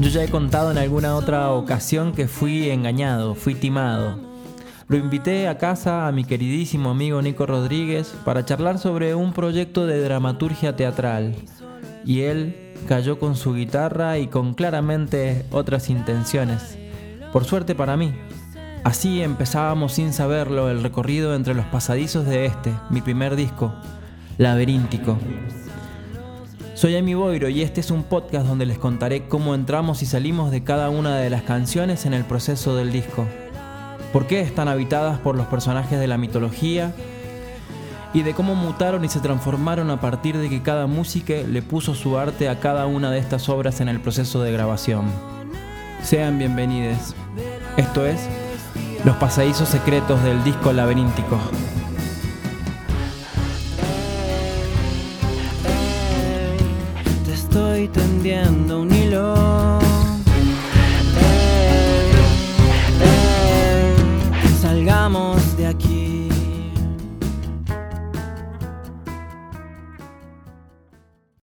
ya he contado en alguna otra ocasión que fui engañado, fui timado. Lo invité a casa a mi queridísimo amigo Nico Rodríguez para charlar sobre un proyecto de dramaturgia teatral. Y él cayó con su guitarra y con claramente otras intenciones. Por suerte para mí. Así empezábamos sin saberlo el recorrido entre los pasadizos de este, mi primer disco, Laberíntico. Soy Amy Boiro y este es un podcast donde les contaré cómo entramos y salimos de cada una de las canciones en el proceso del disco. Por qué están habitadas por los personajes de la mitología y de cómo mutaron y se transformaron a partir de que cada música le puso su arte a cada una de estas obras en el proceso de grabación. Sean bienvenidos. Esto es Los pasadizos secretos del disco laberíntico. Estoy tendiendo un hilo. salgamos